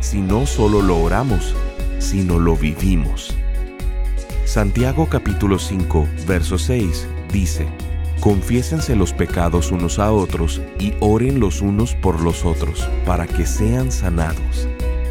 si no solo lo oramos, sino lo vivimos. Santiago capítulo 5, verso 6 dice, Confiésense los pecados unos a otros y oren los unos por los otros para que sean sanados.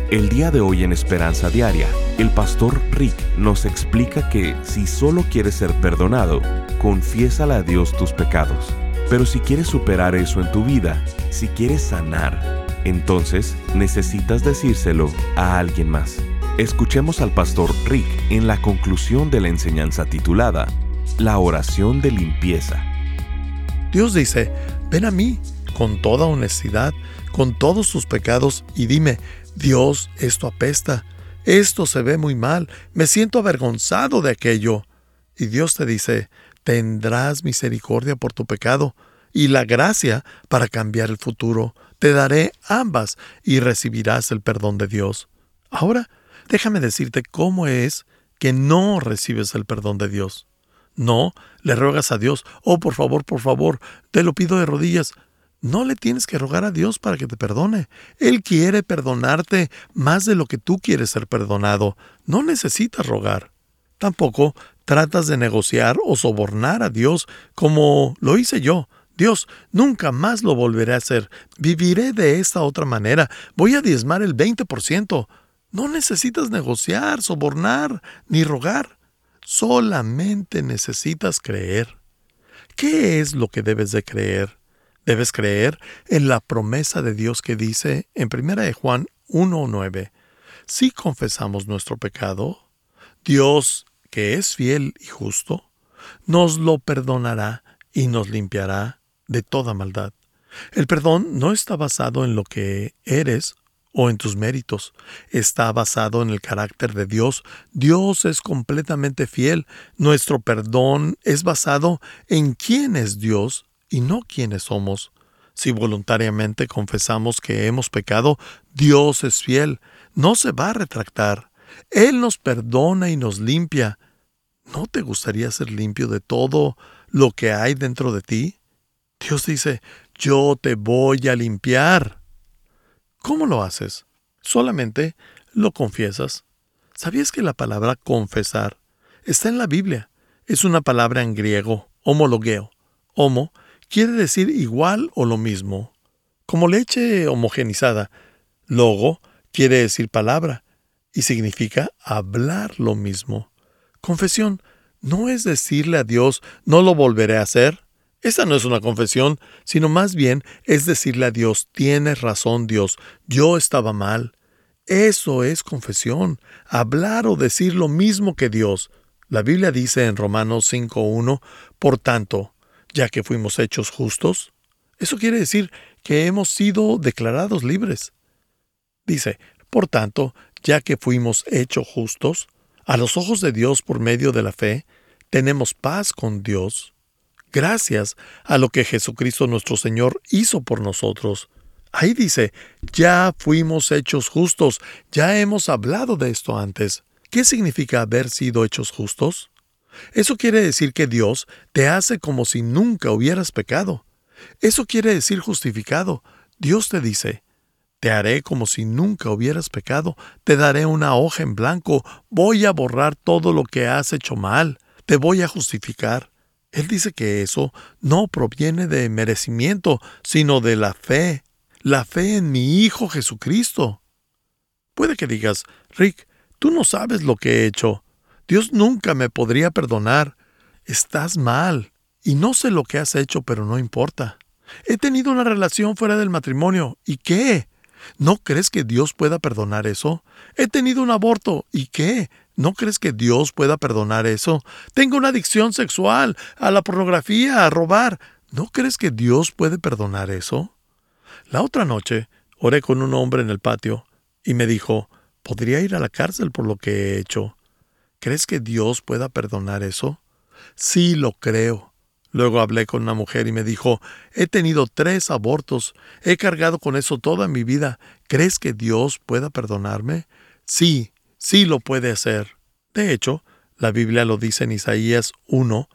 El día de hoy en Esperanza Diaria, el pastor Rick nos explica que si solo quieres ser perdonado, confiésale a Dios tus pecados. Pero si quieres superar eso en tu vida, si quieres sanar, entonces necesitas decírselo a alguien más. Escuchemos al pastor Rick en la conclusión de la enseñanza titulada La oración de limpieza. Dios dice, ven a mí con toda honestidad, con todos tus pecados y dime, Dios, esto apesta, esto se ve muy mal, me siento avergonzado de aquello. Y Dios te dice, tendrás misericordia por tu pecado y la gracia para cambiar el futuro. Te daré ambas y recibirás el perdón de Dios. Ahora, déjame decirte cómo es que no recibes el perdón de Dios. No, le ruegas a Dios, oh por favor, por favor, te lo pido de rodillas. No le tienes que rogar a Dios para que te perdone. Él quiere perdonarte más de lo que tú quieres ser perdonado. No necesitas rogar. Tampoco tratas de negociar o sobornar a Dios como lo hice yo. Dios, nunca más lo volveré a hacer. Viviré de esta otra manera. Voy a diezmar el 20%. No necesitas negociar, sobornar, ni rogar. Solamente necesitas creer. ¿Qué es lo que debes de creer? Debes creer en la promesa de Dios que dice en 1 de Juan 1.9, si confesamos nuestro pecado, Dios que es fiel y justo, nos lo perdonará y nos limpiará de toda maldad. El perdón no está basado en lo que eres o en tus méritos, está basado en el carácter de Dios. Dios es completamente fiel. Nuestro perdón es basado en quién es Dios y no quiénes somos. Si voluntariamente confesamos que hemos pecado, Dios es fiel, no se va a retractar. Él nos perdona y nos limpia. ¿No te gustaría ser limpio de todo lo que hay dentro de ti? Dios dice, yo te voy a limpiar. ¿Cómo lo haces? Solamente lo confiesas. ¿Sabías que la palabra confesar está en la Biblia? Es una palabra en griego, homologueo. Homo quiere decir igual o lo mismo. Como leche homogenizada. Logo quiere decir palabra y significa hablar lo mismo. Confesión no es decirle a Dios no lo volveré a hacer. Esa no es una confesión, sino más bien es decirle a Dios tienes razón Dios, yo estaba mal. Eso es confesión, hablar o decir lo mismo que Dios. La Biblia dice en Romanos 5.1, por tanto, ya que fuimos hechos justos, eso quiere decir que hemos sido declarados libres. Dice, por tanto, ya que fuimos hechos justos, a los ojos de Dios por medio de la fe, tenemos paz con Dios, gracias a lo que Jesucristo nuestro Señor hizo por nosotros. Ahí dice, ya fuimos hechos justos, ya hemos hablado de esto antes. ¿Qué significa haber sido hechos justos? Eso quiere decir que Dios te hace como si nunca hubieras pecado. Eso quiere decir justificado. Dios te dice, te haré como si nunca hubieras pecado, te daré una hoja en blanco, voy a borrar todo lo que has hecho mal, te voy a justificar. Él dice que eso no proviene de merecimiento, sino de la fe, la fe en mi Hijo Jesucristo. Puede que digas, Rick, tú no sabes lo que he hecho. Dios nunca me podría perdonar. Estás mal. Y no sé lo que has hecho, pero no importa. He tenido una relación fuera del matrimonio. ¿Y qué? ¿No crees que Dios pueda perdonar eso? He tenido un aborto. ¿Y qué? ¿No crees que Dios pueda perdonar eso? Tengo una adicción sexual, a la pornografía, a robar. ¿No crees que Dios puede perdonar eso? La otra noche oré con un hombre en el patio y me dijo, podría ir a la cárcel por lo que he hecho. ¿Crees que Dios pueda perdonar eso? Sí, lo creo. Luego hablé con una mujer y me dijo, he tenido tres abortos, he cargado con eso toda mi vida. ¿Crees que Dios pueda perdonarme? Sí, sí lo puede hacer. De hecho, la Biblia lo dice en Isaías 1,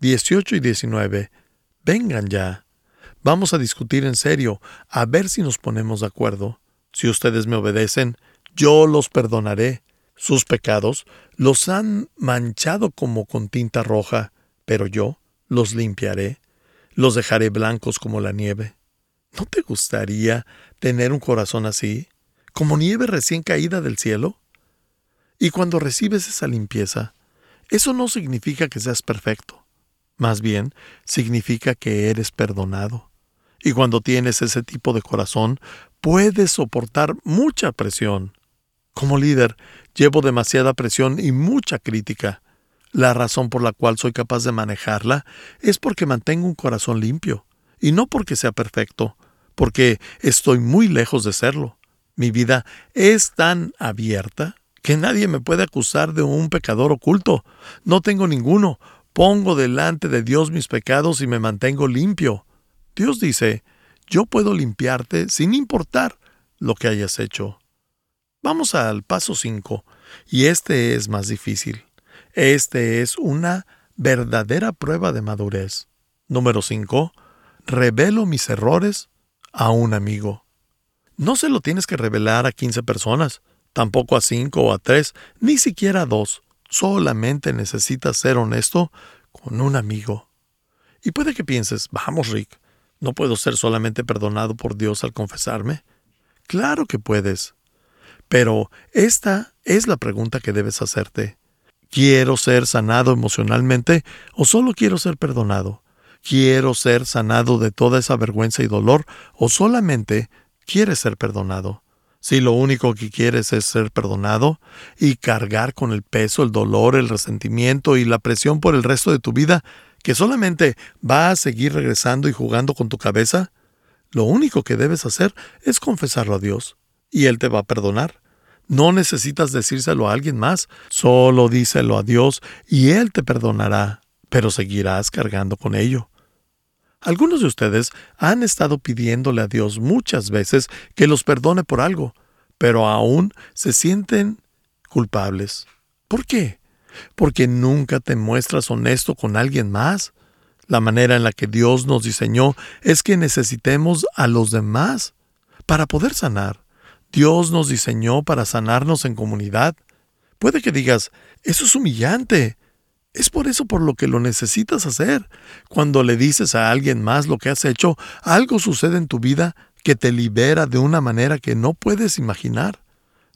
18 y 19. Vengan ya. Vamos a discutir en serio, a ver si nos ponemos de acuerdo. Si ustedes me obedecen, yo los perdonaré. Sus pecados los han manchado como con tinta roja, pero yo los limpiaré, los dejaré blancos como la nieve. ¿No te gustaría tener un corazón así, como nieve recién caída del cielo? Y cuando recibes esa limpieza, eso no significa que seas perfecto, más bien significa que eres perdonado. Y cuando tienes ese tipo de corazón, puedes soportar mucha presión. Como líder, llevo demasiada presión y mucha crítica. La razón por la cual soy capaz de manejarla es porque mantengo un corazón limpio, y no porque sea perfecto, porque estoy muy lejos de serlo. Mi vida es tan abierta que nadie me puede acusar de un pecador oculto. No tengo ninguno. Pongo delante de Dios mis pecados y me mantengo limpio. Dios dice, yo puedo limpiarte sin importar lo que hayas hecho. Vamos al paso 5, y este es más difícil. Este es una verdadera prueba de madurez. Número 5. Revelo mis errores a un amigo. No se lo tienes que revelar a 15 personas, tampoco a 5 o a 3, ni siquiera a 2. Solamente necesitas ser honesto con un amigo. Y puede que pienses, vamos Rick, ¿No puedo ser solamente perdonado por Dios al confesarme? Claro que puedes. Pero esta es la pregunta que debes hacerte. ¿Quiero ser sanado emocionalmente o solo quiero ser perdonado? ¿Quiero ser sanado de toda esa vergüenza y dolor o solamente quieres ser perdonado? Si lo único que quieres es ser perdonado y cargar con el peso, el dolor, el resentimiento y la presión por el resto de tu vida, que solamente va a seguir regresando y jugando con tu cabeza, lo único que debes hacer es confesarlo a Dios, y Él te va a perdonar. No necesitas decírselo a alguien más, solo díselo a Dios y Él te perdonará, pero seguirás cargando con ello. Algunos de ustedes han estado pidiéndole a Dios muchas veces que los perdone por algo, pero aún se sienten culpables. ¿Por qué? porque nunca te muestras honesto con alguien más. La manera en la que Dios nos diseñó es que necesitemos a los demás para poder sanar. Dios nos diseñó para sanarnos en comunidad. Puede que digas, eso es humillante. Es por eso por lo que lo necesitas hacer. Cuando le dices a alguien más lo que has hecho, algo sucede en tu vida que te libera de una manera que no puedes imaginar.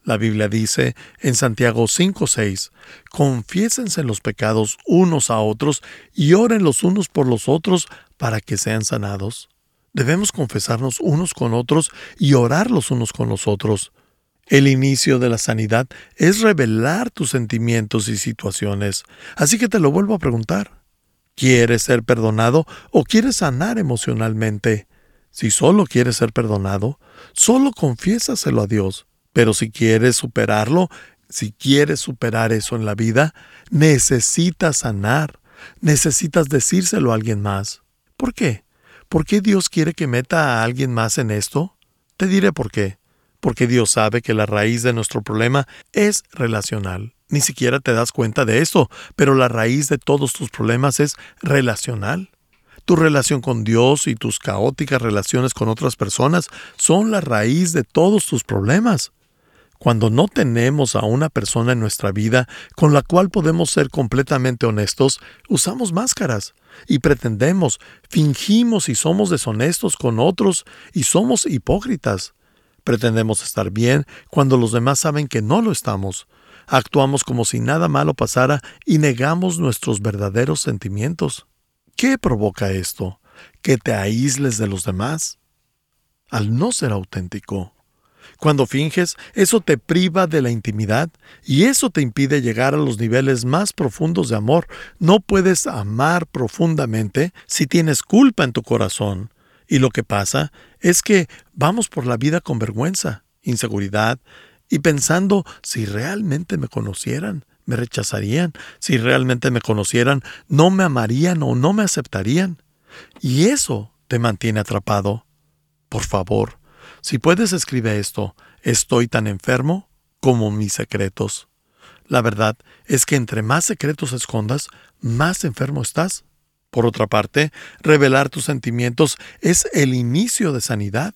La Biblia dice en Santiago 5:6, Confiésense los pecados unos a otros y oren los unos por los otros para que sean sanados. Debemos confesarnos unos con otros y orar los unos con los otros. El inicio de la sanidad es revelar tus sentimientos y situaciones. Así que te lo vuelvo a preguntar. ¿Quieres ser perdonado o quieres sanar emocionalmente? Si solo quieres ser perdonado, solo confiésaselo a Dios. Pero si quieres superarlo, si quieres superar eso en la vida, necesitas sanar, necesitas decírselo a alguien más. ¿Por qué? ¿Por qué Dios quiere que meta a alguien más en esto? Te diré por qué. Porque Dios sabe que la raíz de nuestro problema es relacional. Ni siquiera te das cuenta de esto, pero la raíz de todos tus problemas es relacional. Tu relación con Dios y tus caóticas relaciones con otras personas son la raíz de todos tus problemas. Cuando no tenemos a una persona en nuestra vida con la cual podemos ser completamente honestos, usamos máscaras y pretendemos, fingimos y somos deshonestos con otros y somos hipócritas. Pretendemos estar bien cuando los demás saben que no lo estamos. Actuamos como si nada malo pasara y negamos nuestros verdaderos sentimientos. ¿Qué provoca esto? Que te aísles de los demás. Al no ser auténtico, cuando finges, eso te priva de la intimidad y eso te impide llegar a los niveles más profundos de amor. No puedes amar profundamente si tienes culpa en tu corazón. Y lo que pasa es que vamos por la vida con vergüenza, inseguridad y pensando si realmente me conocieran, me rechazarían, si realmente me conocieran, no me amarían o no me aceptarían. Y eso te mantiene atrapado. Por favor, si puedes escribe esto, estoy tan enfermo como mis secretos. La verdad es que entre más secretos escondas, más enfermo estás. Por otra parte, revelar tus sentimientos es el inicio de sanidad.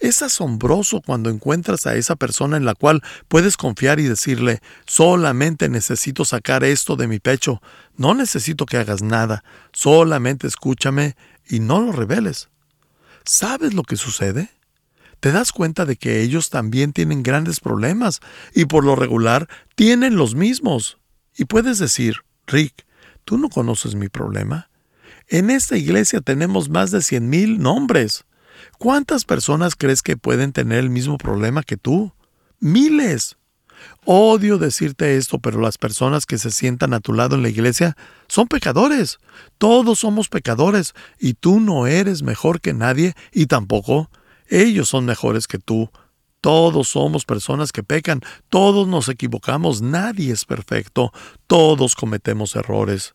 Es asombroso cuando encuentras a esa persona en la cual puedes confiar y decirle, solamente necesito sacar esto de mi pecho, no necesito que hagas nada, solamente escúchame y no lo reveles. ¿Sabes lo que sucede? Te das cuenta de que ellos también tienen grandes problemas y por lo regular tienen los mismos. Y puedes decir, Rick, ¿tú no conoces mi problema? En esta iglesia tenemos más de cien mil nombres. ¿Cuántas personas crees que pueden tener el mismo problema que tú? Miles. Odio decirte esto, pero las personas que se sientan a tu lado en la iglesia son pecadores. Todos somos pecadores y tú no eres mejor que nadie y tampoco ellos son mejores que tú. Todos somos personas que pecan, todos nos equivocamos, nadie es perfecto, todos cometemos errores.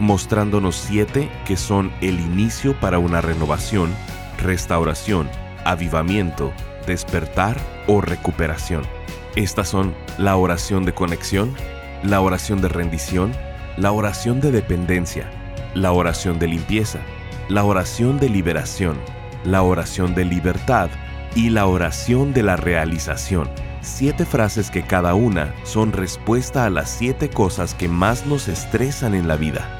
mostrándonos siete que son el inicio para una renovación restauración, avivamiento, despertar o recuperación. Estas son la oración de conexión, la oración de rendición, la oración de dependencia, la oración de limpieza, la oración de liberación, la oración de libertad y la oración de la realización. Siete frases que cada una son respuesta a las siete cosas que más nos estresan en la vida,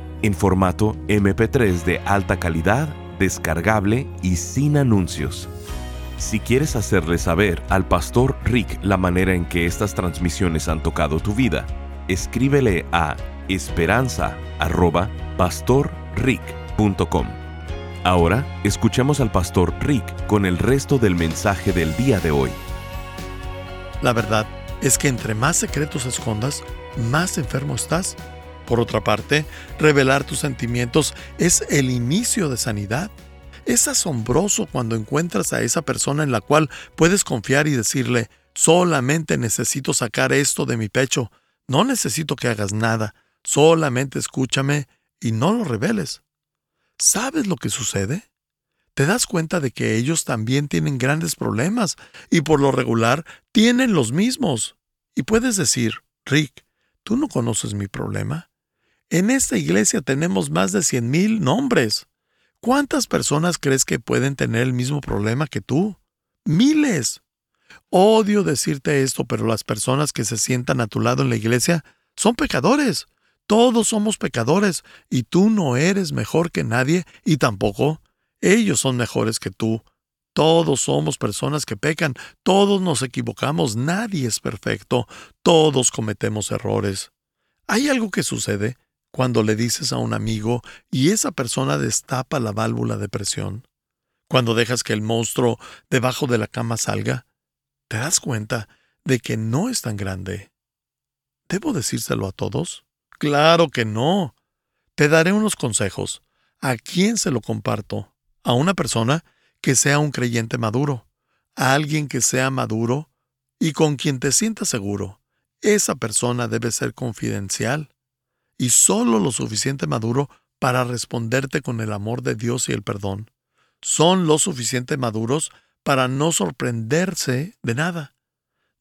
en formato MP3 de alta calidad, descargable y sin anuncios. Si quieres hacerle saber al pastor Rick la manera en que estas transmisiones han tocado tu vida, escríbele a esperanza@pastorrick.com. Ahora escuchemos al pastor Rick con el resto del mensaje del día de hoy. La verdad es que entre más secretos escondas, más enfermo estás por otra parte, revelar tus sentimientos es el inicio de sanidad. Es asombroso cuando encuentras a esa persona en la cual puedes confiar y decirle, solamente necesito sacar esto de mi pecho, no necesito que hagas nada, solamente escúchame y no lo reveles. ¿Sabes lo que sucede? Te das cuenta de que ellos también tienen grandes problemas y por lo regular tienen los mismos. Y puedes decir, Rick, ¿tú no conoces mi problema? En esta iglesia tenemos más de cien mil nombres. ¿Cuántas personas crees que pueden tener el mismo problema que tú? Miles. Odio decirte esto, pero las personas que se sientan a tu lado en la iglesia son pecadores. Todos somos pecadores y tú no eres mejor que nadie y tampoco ellos son mejores que tú. Todos somos personas que pecan, todos nos equivocamos, nadie es perfecto, todos cometemos errores. ¿Hay algo que sucede cuando le dices a un amigo y esa persona destapa la válvula de presión, cuando dejas que el monstruo debajo de la cama salga, te das cuenta de que no es tan grande. ¿Debo decírselo a todos? Claro que no. Te daré unos consejos. ¿A quién se lo comparto? A una persona que sea un creyente maduro, a alguien que sea maduro y con quien te sientas seguro. Esa persona debe ser confidencial y solo lo suficiente maduro para responderte con el amor de Dios y el perdón. Son lo suficiente maduros para no sorprenderse de nada.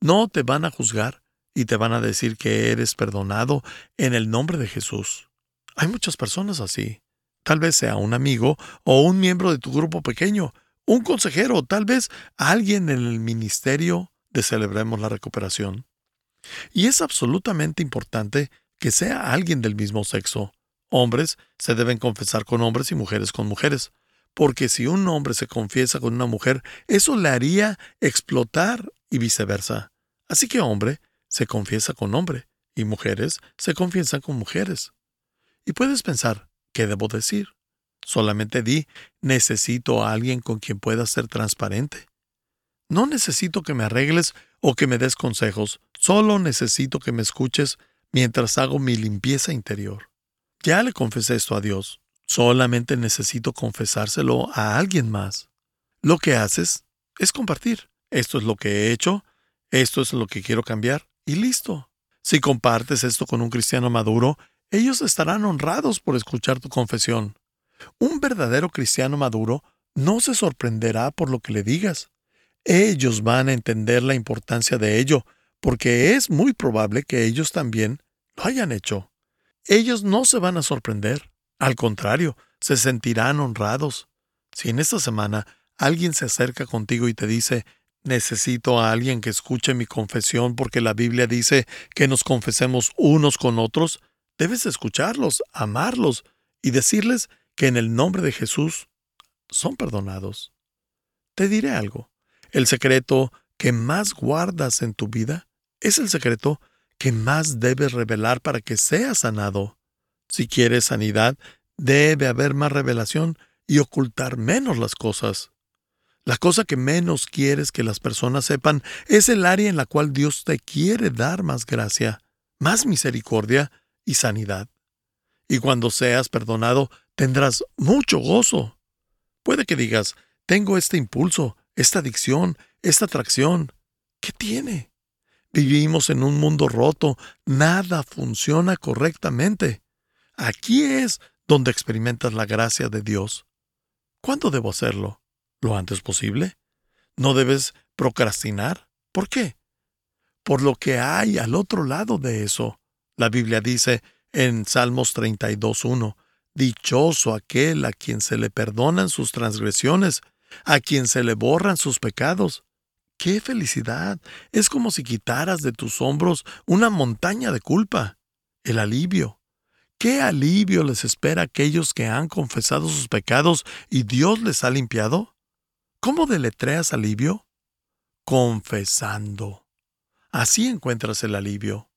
No te van a juzgar y te van a decir que eres perdonado en el nombre de Jesús. Hay muchas personas así. Tal vez sea un amigo o un miembro de tu grupo pequeño, un consejero, tal vez alguien en el ministerio de Celebremos la Recuperación. Y es absolutamente importante que sea alguien del mismo sexo. Hombres se deben confesar con hombres y mujeres con mujeres, porque si un hombre se confiesa con una mujer, eso le haría explotar y viceversa. Así que hombre se confiesa con hombre y mujeres se confiesan con mujeres. Y puedes pensar, ¿qué debo decir? Solamente di, necesito a alguien con quien pueda ser transparente. No necesito que me arregles o que me des consejos, solo necesito que me escuches mientras hago mi limpieza interior. Ya le confesé esto a Dios, solamente necesito confesárselo a alguien más. Lo que haces es compartir. Esto es lo que he hecho, esto es lo que quiero cambiar, y listo. Si compartes esto con un cristiano maduro, ellos estarán honrados por escuchar tu confesión. Un verdadero cristiano maduro no se sorprenderá por lo que le digas. Ellos van a entender la importancia de ello, porque es muy probable que ellos también lo hayan hecho. Ellos no se van a sorprender. Al contrario, se sentirán honrados. Si en esta semana alguien se acerca contigo y te dice, necesito a alguien que escuche mi confesión porque la Biblia dice que nos confesemos unos con otros, debes escucharlos, amarlos y decirles que en el nombre de Jesús son perdonados. Te diré algo. El secreto que más guardas en tu vida es el secreto que más debes revelar para que seas sanado. Si quieres sanidad, debe haber más revelación y ocultar menos las cosas. La cosa que menos quieres que las personas sepan es el área en la cual Dios te quiere dar más gracia, más misericordia y sanidad. Y cuando seas perdonado, tendrás mucho gozo. Puede que digas, tengo este impulso, esta adicción, esta atracción. ¿Qué tiene? Vivimos en un mundo roto, nada funciona correctamente. Aquí es donde experimentas la gracia de Dios. ¿Cuándo debo hacerlo? ¿Lo antes posible? ¿No debes procrastinar? ¿Por qué? Por lo que hay al otro lado de eso. La Biblia dice en Salmos 32.1, Dichoso aquel a quien se le perdonan sus transgresiones, a quien se le borran sus pecados. ¡Qué felicidad! Es como si quitaras de tus hombros una montaña de culpa. El alivio. ¿Qué alivio les espera a aquellos que han confesado sus pecados y Dios les ha limpiado? ¿Cómo deletreas alivio? Confesando. Así encuentras el alivio.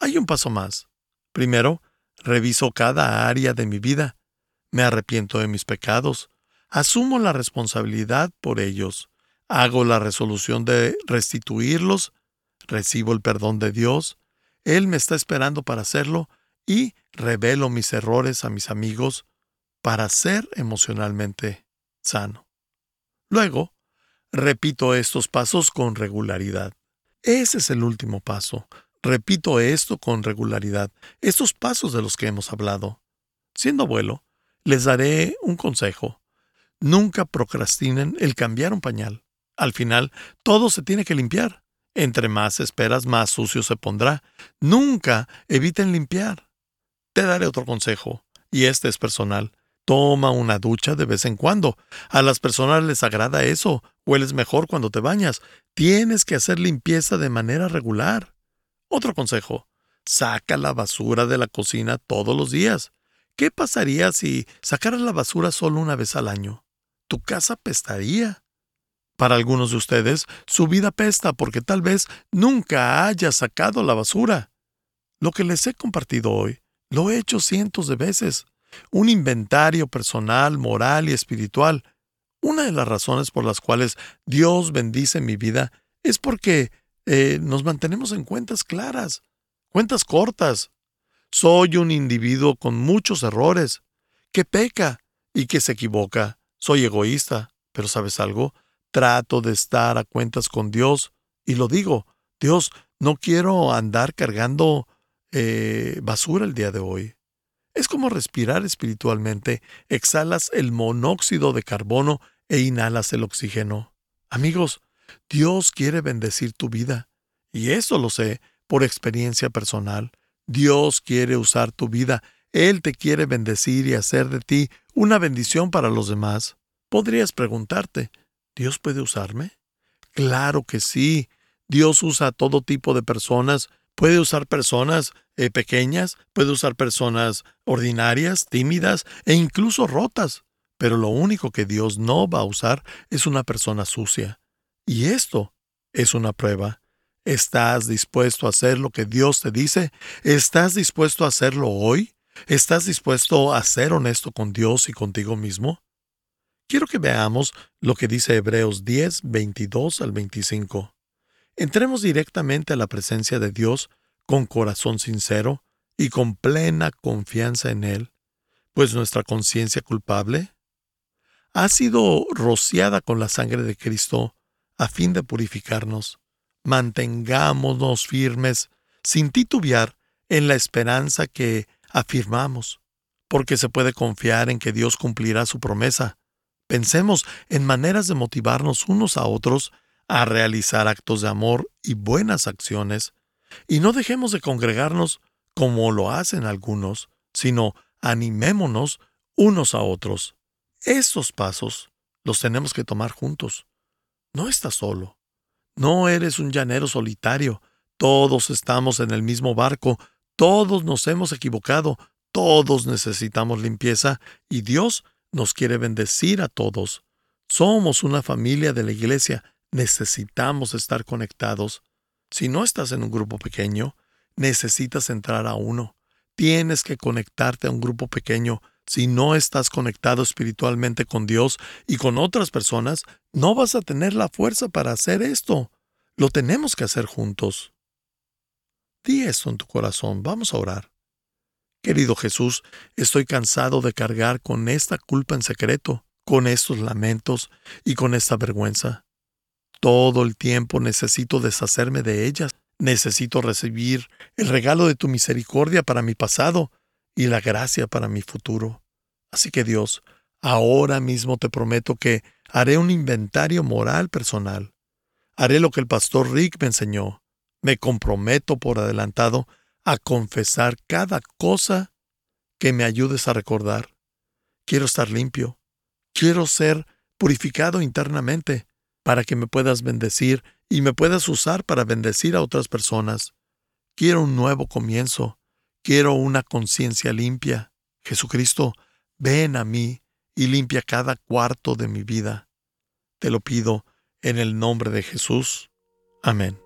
Hay un paso más. Primero, Reviso cada área de mi vida. Me arrepiento de mis pecados. Asumo la responsabilidad por ellos. Hago la resolución de restituirlos. Recibo el perdón de Dios. Él me está esperando para hacerlo y revelo mis errores a mis amigos para ser emocionalmente sano. Luego, repito estos pasos con regularidad. Ese es el último paso, Repito esto con regularidad, estos pasos de los que hemos hablado. Siendo abuelo, les daré un consejo. Nunca procrastinen el cambiar un pañal. Al final, todo se tiene que limpiar. Entre más esperas, más sucio se pondrá. Nunca eviten limpiar. Te daré otro consejo, y este es personal. Toma una ducha de vez en cuando. A las personas les agrada eso. Hueles mejor cuando te bañas. Tienes que hacer limpieza de manera regular. Otro consejo, saca la basura de la cocina todos los días. ¿Qué pasaría si sacaras la basura solo una vez al año? Tu casa pestaría. Para algunos de ustedes, su vida pesta porque tal vez nunca haya sacado la basura. Lo que les he compartido hoy, lo he hecho cientos de veces. Un inventario personal, moral y espiritual. Una de las razones por las cuales Dios bendice mi vida es porque eh, nos mantenemos en cuentas claras, cuentas cortas. Soy un individuo con muchos errores, que peca y que se equivoca. Soy egoísta, pero ¿sabes algo? Trato de estar a cuentas con Dios y lo digo, Dios, no quiero andar cargando eh, basura el día de hoy. Es como respirar espiritualmente. Exhalas el monóxido de carbono e inhalas el oxígeno. Amigos, Dios quiere bendecir tu vida. Y eso lo sé por experiencia personal. Dios quiere usar tu vida. Él te quiere bendecir y hacer de ti una bendición para los demás. Podrías preguntarte, ¿Dios puede usarme? Claro que sí. Dios usa todo tipo de personas. Puede usar personas eh, pequeñas, puede usar personas ordinarias, tímidas e incluso rotas. Pero lo único que Dios no va a usar es una persona sucia. Y esto es una prueba. ¿Estás dispuesto a hacer lo que Dios te dice? ¿Estás dispuesto a hacerlo hoy? ¿Estás dispuesto a ser honesto con Dios y contigo mismo? Quiero que veamos lo que dice Hebreos 10, 22 al 25. Entremos directamente a la presencia de Dios con corazón sincero y con plena confianza en Él, pues nuestra conciencia culpable ha sido rociada con la sangre de Cristo a fin de purificarnos. Mantengámonos firmes, sin titubear, en la esperanza que afirmamos, porque se puede confiar en que Dios cumplirá su promesa. Pensemos en maneras de motivarnos unos a otros a realizar actos de amor y buenas acciones, y no dejemos de congregarnos como lo hacen algunos, sino animémonos unos a otros. Estos pasos los tenemos que tomar juntos. No estás solo. No eres un llanero solitario. Todos estamos en el mismo barco. Todos nos hemos equivocado. Todos necesitamos limpieza y Dios nos quiere bendecir a todos. Somos una familia de la iglesia. Necesitamos estar conectados. Si no estás en un grupo pequeño, necesitas entrar a uno. Tienes que conectarte a un grupo pequeño. Si no estás conectado espiritualmente con Dios y con otras personas, no vas a tener la fuerza para hacer esto. Lo tenemos que hacer juntos. Di esto en tu corazón. Vamos a orar. Querido Jesús, estoy cansado de cargar con esta culpa en secreto, con estos lamentos y con esta vergüenza. Todo el tiempo necesito deshacerme de ellas. Necesito recibir el regalo de tu misericordia para mi pasado y la gracia para mi futuro. Así que Dios, ahora mismo te prometo que haré un inventario moral personal. Haré lo que el pastor Rick me enseñó. Me comprometo por adelantado a confesar cada cosa que me ayudes a recordar. Quiero estar limpio. Quiero ser purificado internamente para que me puedas bendecir y me puedas usar para bendecir a otras personas. Quiero un nuevo comienzo. Quiero una conciencia limpia. Jesucristo, ven a mí y limpia cada cuarto de mi vida. Te lo pido en el nombre de Jesús. Amén.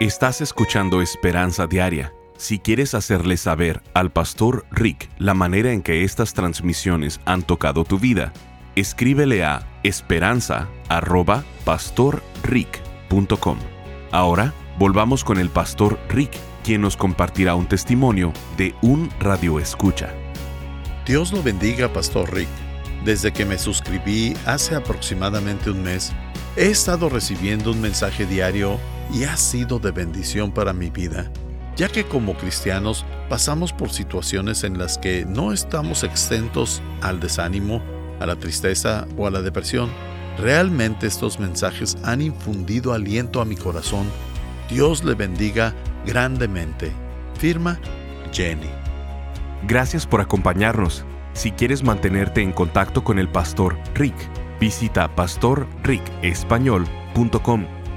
Estás escuchando Esperanza Diaria. Si quieres hacerle saber al pastor Rick la manera en que estas transmisiones han tocado tu vida, escríbele a esperanza.pastorrick.com. Ahora volvamos con el pastor Rick, quien nos compartirá un testimonio de un radio escucha. Dios lo bendiga, pastor Rick. Desde que me suscribí hace aproximadamente un mes, he estado recibiendo un mensaje diario y ha sido de bendición para mi vida, ya que como cristianos pasamos por situaciones en las que no estamos exentos al desánimo, a la tristeza o a la depresión. Realmente estos mensajes han infundido aliento a mi corazón. Dios le bendiga grandemente. Firma Jenny. Gracias por acompañarnos. Si quieres mantenerte en contacto con el pastor Rick, visita pastorricespañol.com